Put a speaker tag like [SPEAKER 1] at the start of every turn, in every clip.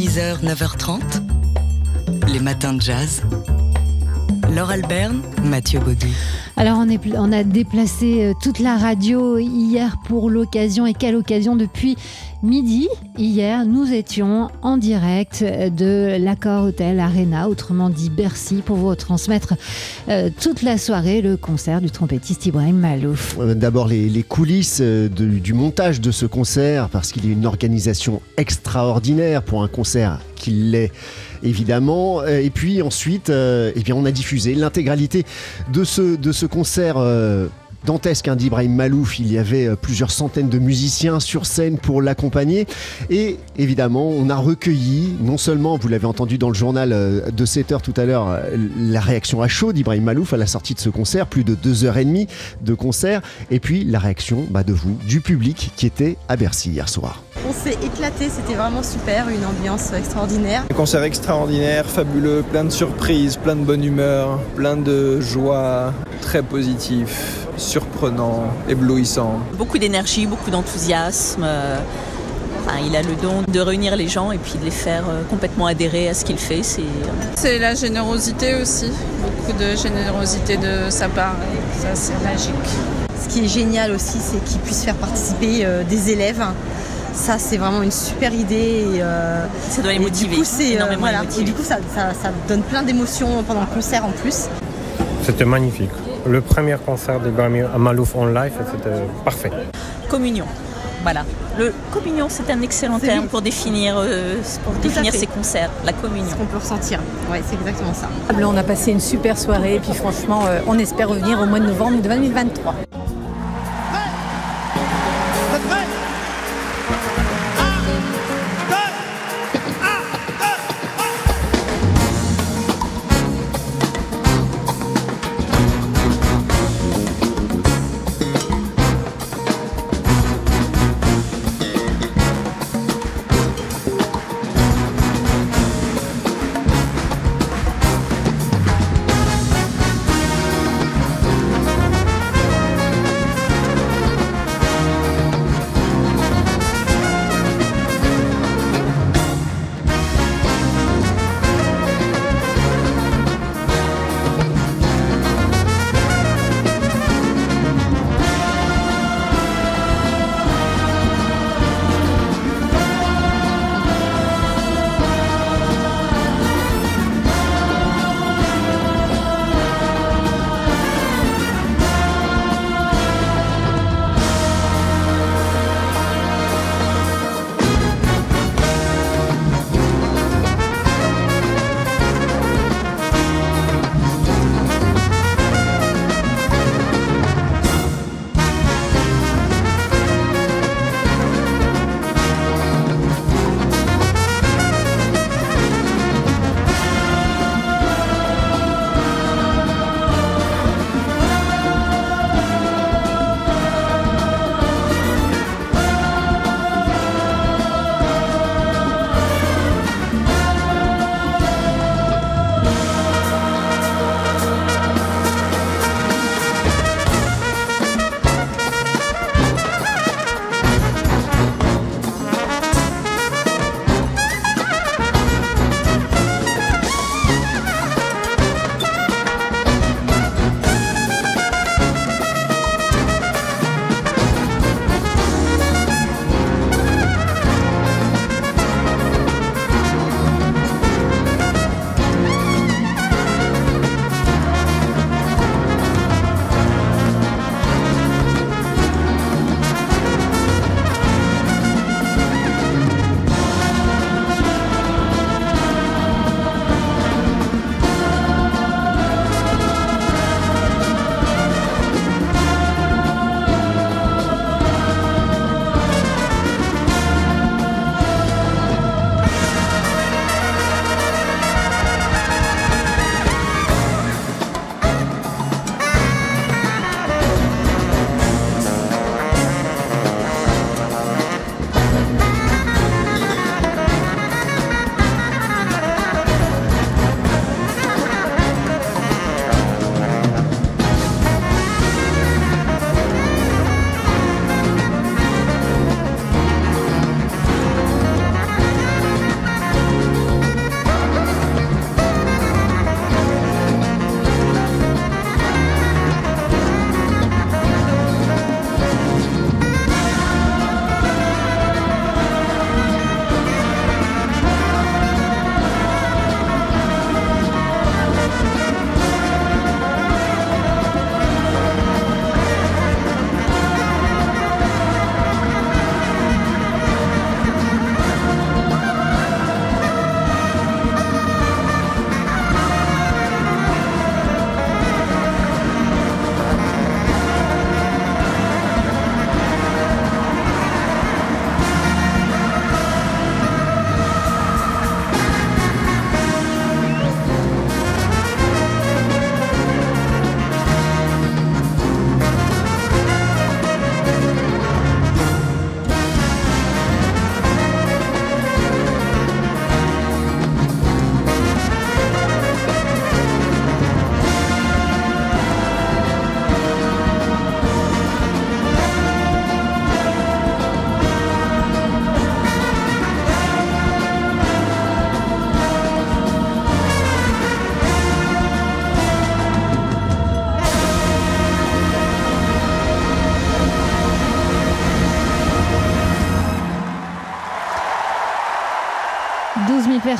[SPEAKER 1] 6h, 9h30, les matins de jazz. Laure Alberne, Mathieu Baudou.
[SPEAKER 2] Alors on, est, on a déplacé euh, toute la radio hier pour l'occasion et quelle occasion depuis midi. Hier, nous étions en direct de l'Accord Hotel Arena, autrement dit Bercy, pour vous transmettre euh, toute la soirée le concert du trompettiste Ibrahim Malouf.
[SPEAKER 3] Euh, D'abord les, les coulisses euh, de- du montage de ce concert, parce qu'il est une organisation extraordinaire pour un concert qu'il l'est évidemment. Euh, Et puis ensuite, euh, eh bien, on a diffusé l'intégralité de ce, de ce concert. Dantesque hein, d'Ibrahim Malouf, il y avait euh, plusieurs centaines de musiciens sur scène pour l'accompagner et évidemment on a recueilli non seulement, vous l'avez entendu dans le journal euh, de 7 heures tout à l'heure, euh, la réaction à chaud d'Ibrahim Malouf à la sortie de ce concert, plus de 2h30 de concert et puis la réaction bah, de vous, du public qui était à Bercy hier soir.
[SPEAKER 4] On s'est éclaté, c'était vraiment super, une ambiance extraordinaire.
[SPEAKER 5] Un concert extraordinaire, fabuleux, plein de surprises, plein de bonne humeur, plein de joie, très positif, surprenant, éblouissant.
[SPEAKER 6] beaucoup d'énergie, beaucoup d'enthousiasme. euh, Enfin, il a le don de réunir les gens et puis de les faire euh, complètement adhérer à ce qu'il fait. C'est euh,
[SPEAKER 7] C'est la générosité aussi, beaucoup de générosité de sa part, et ça c'est magique.
[SPEAKER 4] Ce qui est génial aussi, c'est qu'ils puissent faire participer des élèves. Ça, c'est vraiment une super idée. Et, euh,
[SPEAKER 6] ça doit les
[SPEAKER 4] et
[SPEAKER 6] motiver.
[SPEAKER 4] Du coup, c'est, euh,
[SPEAKER 6] énormément les
[SPEAKER 4] voilà.
[SPEAKER 6] motiver.
[SPEAKER 4] Et du coup, ça, ça- ça donne plein d'émotions pendant le concert en plus.
[SPEAKER 8] C'était magnifique. Le premier concert de Grammy Malouf en live, c'était parfait.
[SPEAKER 6] Communion. Voilà. Le communion, c'est un excellent terme pour définir, euh, pour
[SPEAKER 4] Tout à
[SPEAKER 6] définir
[SPEAKER 4] fait.
[SPEAKER 6] ces concerts. La communion.
[SPEAKER 4] Ce qu'on peut ressentir. Ouais, c'est exactement ça.
[SPEAKER 9] On a passé une super soirée et puis franchement, euh, on espère revenir au mois de novembre 2023.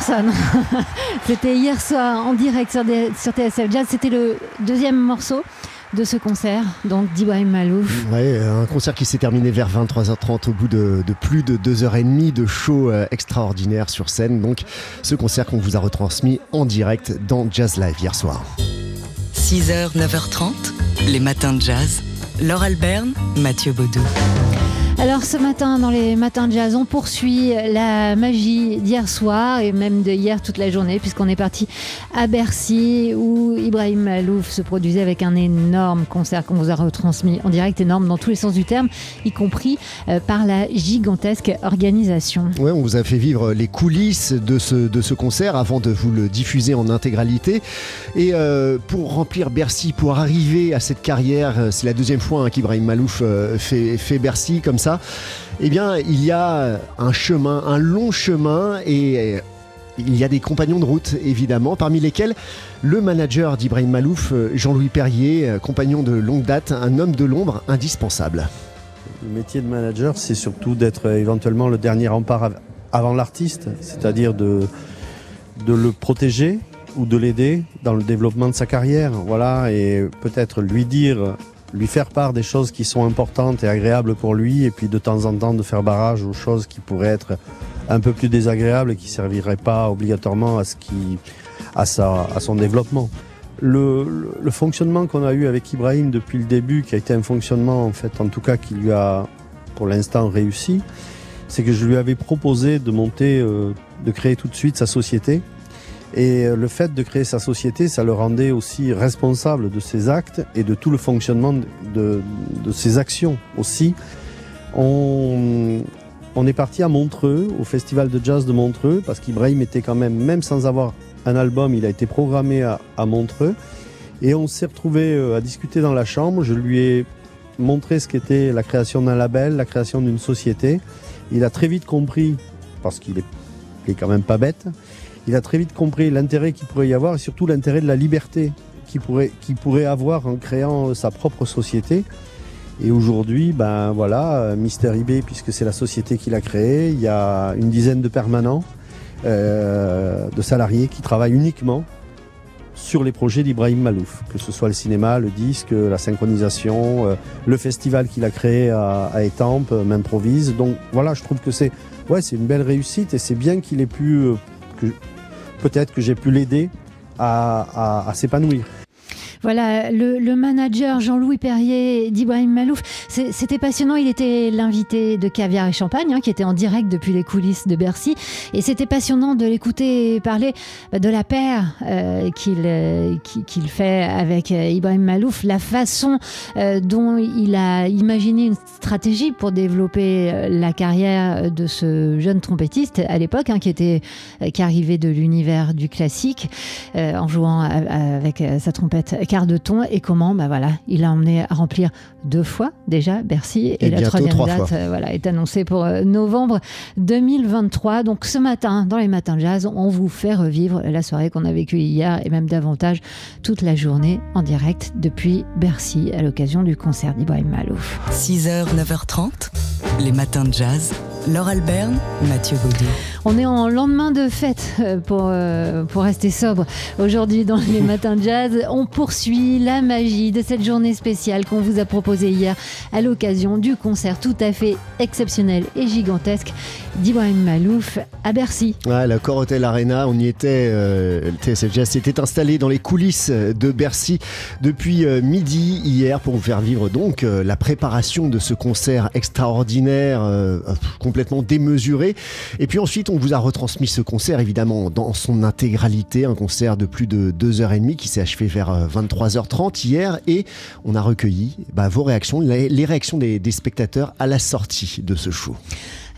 [SPEAKER 2] 12 000 personnes. C'était hier soir en direct sur, des- sur TSF Jazz. C'était le deuxième morceau de ce concert, donc d'Ibrahim Malouf.
[SPEAKER 3] Ouais, un concert qui s'est terminé vers 23h30 au bout de, de plus de 2h30 de show euh, extraordinaire sur scène. Donc ce concert qu'on vous a retransmis en direct dans Jazz Live hier soir.
[SPEAKER 1] 6h, 9h30, les matins de jazz. Laure Alberne, Mathieu Baudou.
[SPEAKER 2] Alors ce matin, dans les matins de jazz, on poursuit la magie d'hier soir et même de hier toute la journée, puisqu'on est parti à Bercy où Ibrahim Malouf se produisait avec un énorme concert qu'on vous a retransmis en direct, énorme dans tous les sens du terme, y compris euh, par la gigantesque organisation.
[SPEAKER 3] Ouais, on vous a fait vivre les coulisses de ce, de ce concert avant de vous le diffuser en intégralité. Et euh, pour remplir Bercy, pour arriver à cette carrière, euh, c'est la deuxième fois hein, qu'Ibrahim Malouf fait, fait Bercy comme ça. Eh bien, il y a un chemin, un long chemin et euh, il y a des compagnons de route, évidemment, parmi lesquels le manager d'Ibrahim Malouf, euh, Jean-Louis Perrier, euh, compagnon de longue date, un homme de l'ombre indispensable.
[SPEAKER 10] Le métier de manager, c'est surtout d'être éventuellement le dernier rempart av- avant l'artiste, c'est-à-dire de, de le protéger ou de l'aider dans le développement de sa carrière. Voilà, et peut-être lui dire, lui faire part des choses qui sont importantes et agréables pour lui, et puis de temps en temps de faire barrage aux choses qui pourraient être un peu plus désagréables et qui ne serviraient pas obligatoirement à, ce qui, à, sa, à son développement. Le, fonctionnement qu'on a eu avec Ibrahim depuis le début, qui a été un fonctionnement en fait, en tout cas qui lui a pour l'instant réussi, c'est que je lui avais proposé de monter, euh, de créer tout de suite sa société. Et euh, le fait de créer sa société, ça le rendait aussi responsable de ses actes et de tout le fonctionnement de, ses actions aussi. On, est parti à Montreux, au festival de jazz de Montreux, parce qu'Ibrahim était quand même, même sans avoir un album, il a été programmé à, Montreux. Et on s'est retrouvé euh, à discuter dans la chambre. Je lui ai montré ce qu'était la création d'un label, la création d'une société. Il a très vite compris, parce qu'il est, il est quand même pas bête, il a très vite compris l'intérêt qu'il pourrait y avoir et surtout l'intérêt de la liberté qu'il pourrait, pourrait avoir en créant sa propre société. Et aujourd'hui, ben voilà, euh, Mister eBay, puisque c'est la société qu'il a créée, il y a une dizaine de permanents, euh, de salariés qui travaillent uniquement sur les projets d'Ibrahim Malouf, que ce soit le cinéma, le disque, la synchronisation, euh, le festival qu'il a créé à, Étampes, euh, M'improvise. Donc voilà, je trouve que c'est ouais, c'est une belle réussite et c'est bien qu'il ait pu, euh, que- peut-être que j'ai pu l'aider à, s'épanouir.
[SPEAKER 2] Voilà, le, manager Jean-Louis Perrier d'Ibrahim Malouf, c'était passionnant. Il était l'invité de Caviar et Champagne, hein, qui était en direct depuis les coulisses de Bercy. Et c'était passionnant de l'écouter parler de la paire euh, qu'il euh, fait avec euh, Ibrahim Malouf, la façon euh, dont il a imaginé une stratégie pour développer euh, la carrière de ce jeune trompettiste à l'époque, hein, qui était qui arrivait de l'univers du classique en jouant avec sa trompette quart de ton et comment bah voilà il a emmené à remplir deux fois déjà Bercy et,
[SPEAKER 3] Et
[SPEAKER 2] la troisième
[SPEAKER 3] trois
[SPEAKER 2] date euh, voilà est annoncée pour euh, novembre 2023 donc ce matin dans les matins de jazz on vous fait revivre la soirée qu'on a vécue hier et même davantage toute la journée en direct depuis Bercy à l'occasion du concert d'Ibrahim Malouf
[SPEAKER 1] 6h, 9h30, les matins de jazz. Laure Alberne, Mathieu Baudou.
[SPEAKER 2] On est en lendemain de fête euh, pour, euh, pour rester sobre. Aujourd'hui, dans les matins jazz, on poursuit la magie de cette journée spéciale qu'on vous a proposée hier à l'occasion du concert tout à fait exceptionnel et gigantesque d'Ibrahim Malouf à Bercy.
[SPEAKER 3] Ouais, la Cor Hotel Arena, on y était. euh, TSF Jazz s'était installé dans les coulisses de Bercy depuis euh, midi hier pour vous faire vivre donc la préparation de ce concert extraordinaire, complètement démesuré. Et puis ensuite, on vous a retransmis ce concert évidemment dans son intégralité, un concert de plus de 2h30 qui s'est achevé vers euh, 23h30 hier. Et on a recueilli bah, vos réactions, les, les réactions des, des spectateurs à la sortie de ce show.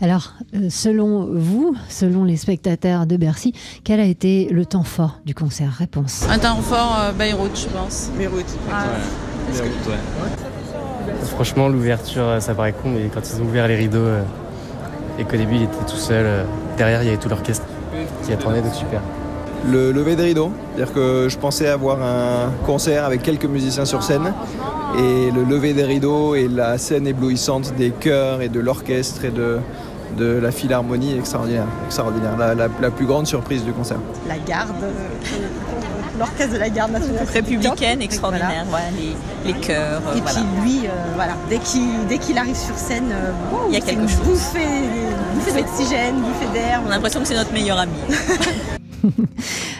[SPEAKER 2] Alors, euh, selon vous, selon les spectateurs de Bercy, quel a été le temps fort du concert? Réponse.
[SPEAKER 7] Un temps fort, euh, Beyrouth, je pense.
[SPEAKER 11] Beyrouth.
[SPEAKER 7] Ah.
[SPEAKER 11] Franchement, l'ouverture, euh, ça paraît con, mais quand ils ont ouvert les rideaux euh, et qu'au début il était tout seul, euh, derrière il y avait tout l'orchestre qui attendait, donc super.
[SPEAKER 5] Le lever des rideaux, c'est-à-dire que je pensais avoir un concert avec quelques musiciens sur scène et le lever des rideaux et la scène éblouissante des chœurs et de l'orchestre et de, de la Philharmonie extraordinaire, extraordinaire la, la- la plus grande surprise du concert.
[SPEAKER 4] La garde, l'orchestre de la garde nationale
[SPEAKER 6] Républicaine, extraordinaire,
[SPEAKER 4] voilà.
[SPEAKER 6] les, les chœurs, euh,
[SPEAKER 4] Et
[SPEAKER 6] voilà.
[SPEAKER 4] puis lui, euh, voilà, dès qu'il dès qu'il arrive sur scène, euh, wow,
[SPEAKER 6] Il y a quelque chose.
[SPEAKER 4] Bouffée, bouffée d'oxygène, bouffée d'air.
[SPEAKER 6] On a l'impression que c'est notre meilleur ami.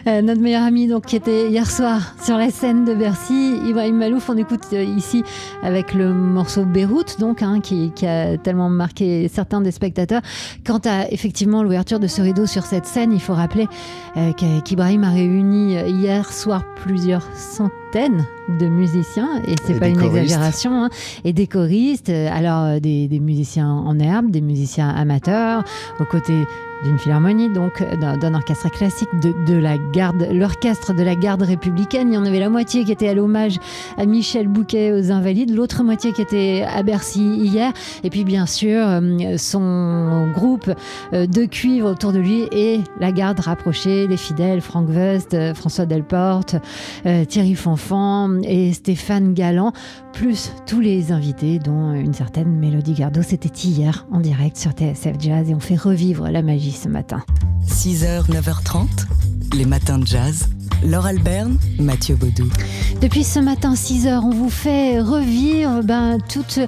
[SPEAKER 2] Euh, notre meilleur ami donc, qui était hier soir sur la scène de Bercy, Ibrahim Malouf, on écoute euh, ici avec le morceau Beyrouth, donc, hein, qui, a tellement marqué certains des spectateurs. Quant à effectivement l'ouverture de ce rideau sur cette scène, il faut rappeler euh, qu'Ibrahim a réuni hier soir plusieurs centaines de musiciens, et c'est pas une
[SPEAKER 3] choristes.
[SPEAKER 2] exagération, hein, et des choristes, euh, alors euh, des, des musiciens en herbe, des musiciens amateurs, aux côtés d'une philharmonie, donc euh, d'un orchestre classique de, de la garde, l'orchestre de la garde républicaine. Il y en avait la moitié qui était à l'hommage à Michel Bouquet aux Invalides, l'autre moitié qui était à Bercy hier, et puis bien sûr son groupe de cuivre autour de lui et la garde rapprochée, les fidèles, Franck West, François Delporte, Thierry Et Stéphane Galland, plus tous les invités, dont une certaine Mélodie Gardot. C'était hier en direct sur TSF Jazz et on fait revivre la magie ce matin.
[SPEAKER 1] 6h, 9h30, les matins de jazz. Laure Alberne, Mathieu Baudou.
[SPEAKER 2] Depuis ce matin 6 heures, on vous fait revivre ben, toute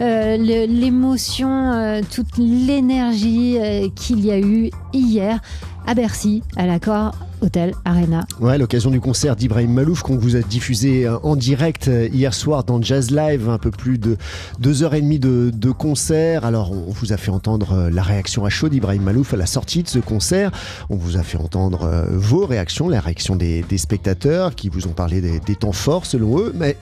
[SPEAKER 2] euh, l'émotion, euh, toute l'énergie euh, qu'il y a eu hier à Bercy, à l'accord Hôtel Arena.
[SPEAKER 3] Ouais, l'occasion du concert d'Ibrahim Malouf qu'on vous a diffusé euh, en direct euh, hier soir dans Jazz Live, un peu plus de deux heures et demie de, de concert. Alors, on vous a fait entendre euh, la réaction à chaud d'Ibrahim Malouf à la sortie de ce concert. On vous a fait entendre vos réactions, la réaction des, des spectateurs qui vous ont parlé des, des temps forts selon eux. Mais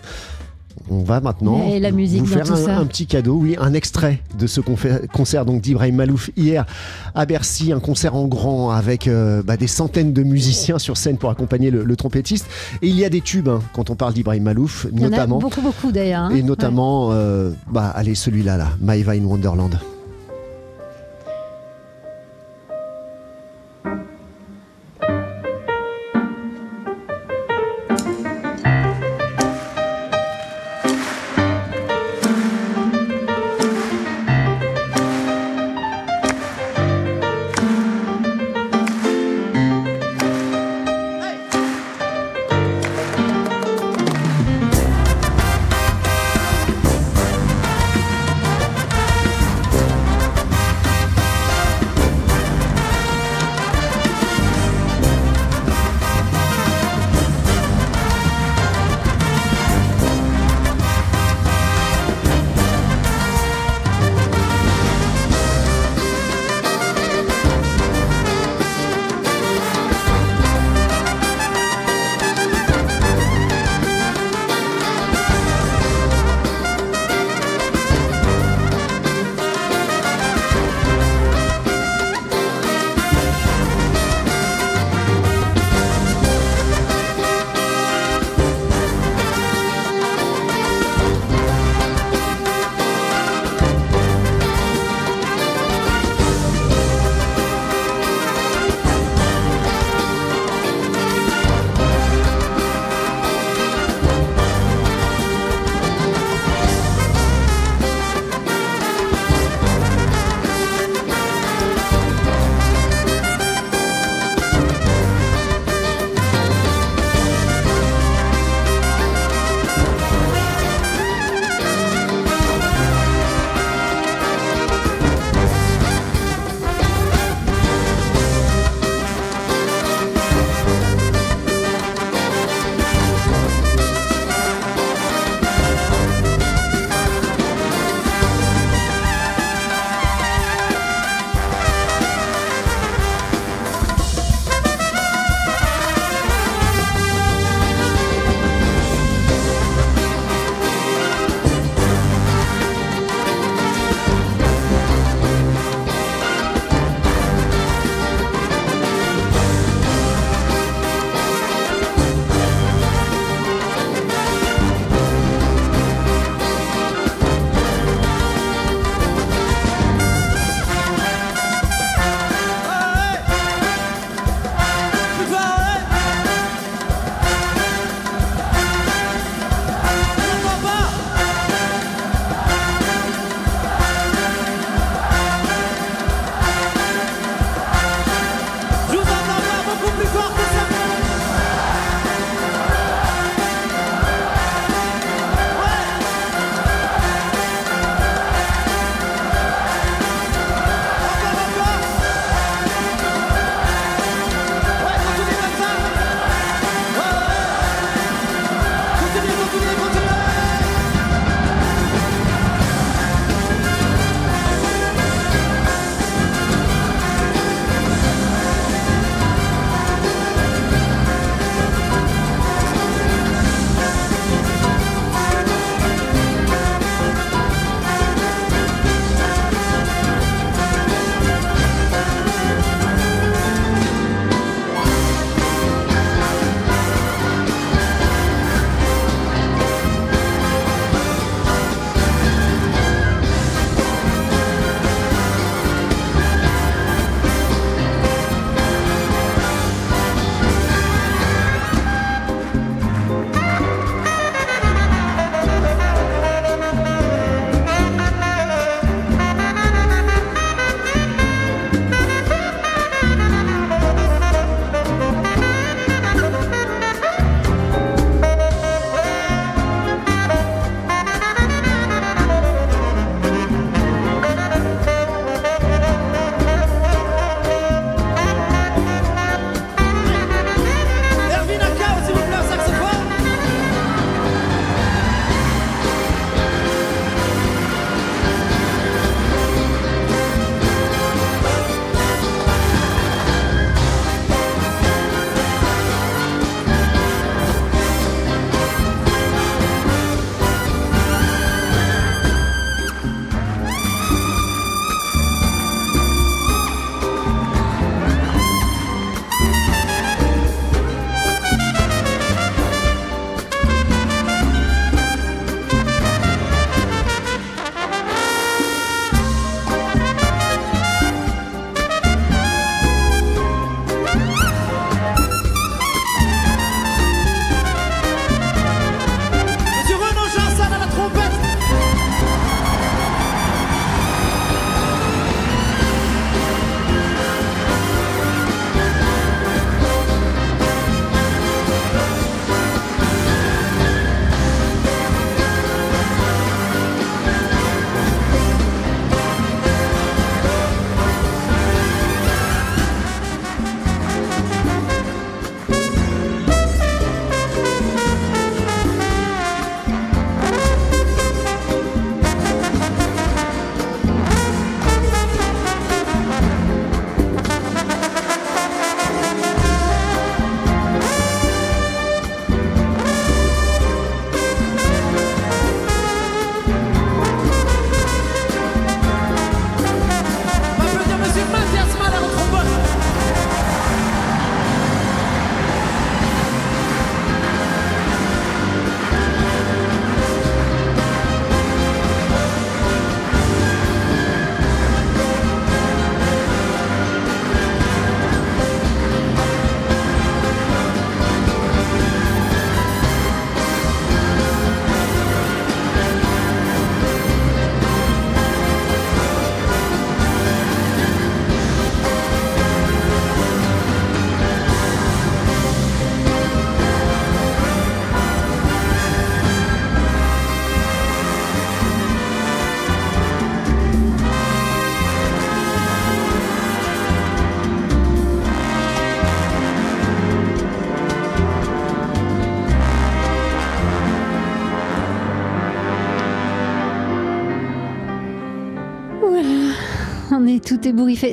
[SPEAKER 3] on va maintenant
[SPEAKER 2] Et la musique
[SPEAKER 3] vous faire un, petit cadeau, oui, un extrait de ce concert donc d'Ibrahim Malouf hier à Bercy, un concert en grand avec euh, bah, des centaines de musiciens sur scène pour accompagner le, le trompettiste. Et il y a des tubes hein, quand on parle d'Ibrahim Malouf,
[SPEAKER 2] Il y en a
[SPEAKER 3] notamment.
[SPEAKER 2] beaucoup, beaucoup d'ailleurs. hein.
[SPEAKER 3] Et notamment, euh, bah, allez, celui-là, là, My Vine Wonderland.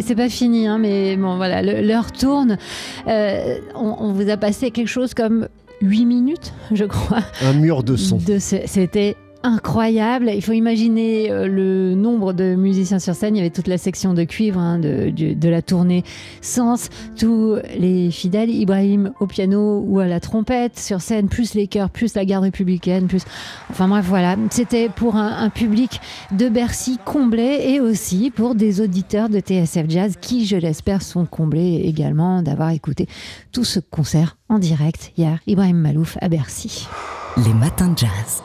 [SPEAKER 2] C'est pas fini, hein, mais bon, voilà, l'heure tourne. Euh, on, vous a passé quelque chose comme 8 minutes, je crois.
[SPEAKER 3] Un mur de son.
[SPEAKER 2] C'était incroyable. Il faut imaginer euh, le nombre de musiciens sur scène. Il y avait toute la section de cuivre hein, de, la tournée Sens, tous les fidèles, Ibrahim au piano ou à la trompette sur scène, plus les chœurs, plus la garde républicaine, plus. Enfin bref, voilà. C'était pour un, public de Bercy comblé et aussi pour des auditeurs de TSF Jazz qui, je l'espère, sont comblés également d'avoir écouté tout ce concert en direct hier. Ibrahim Malouf à Bercy.
[SPEAKER 1] Les matins de jazz.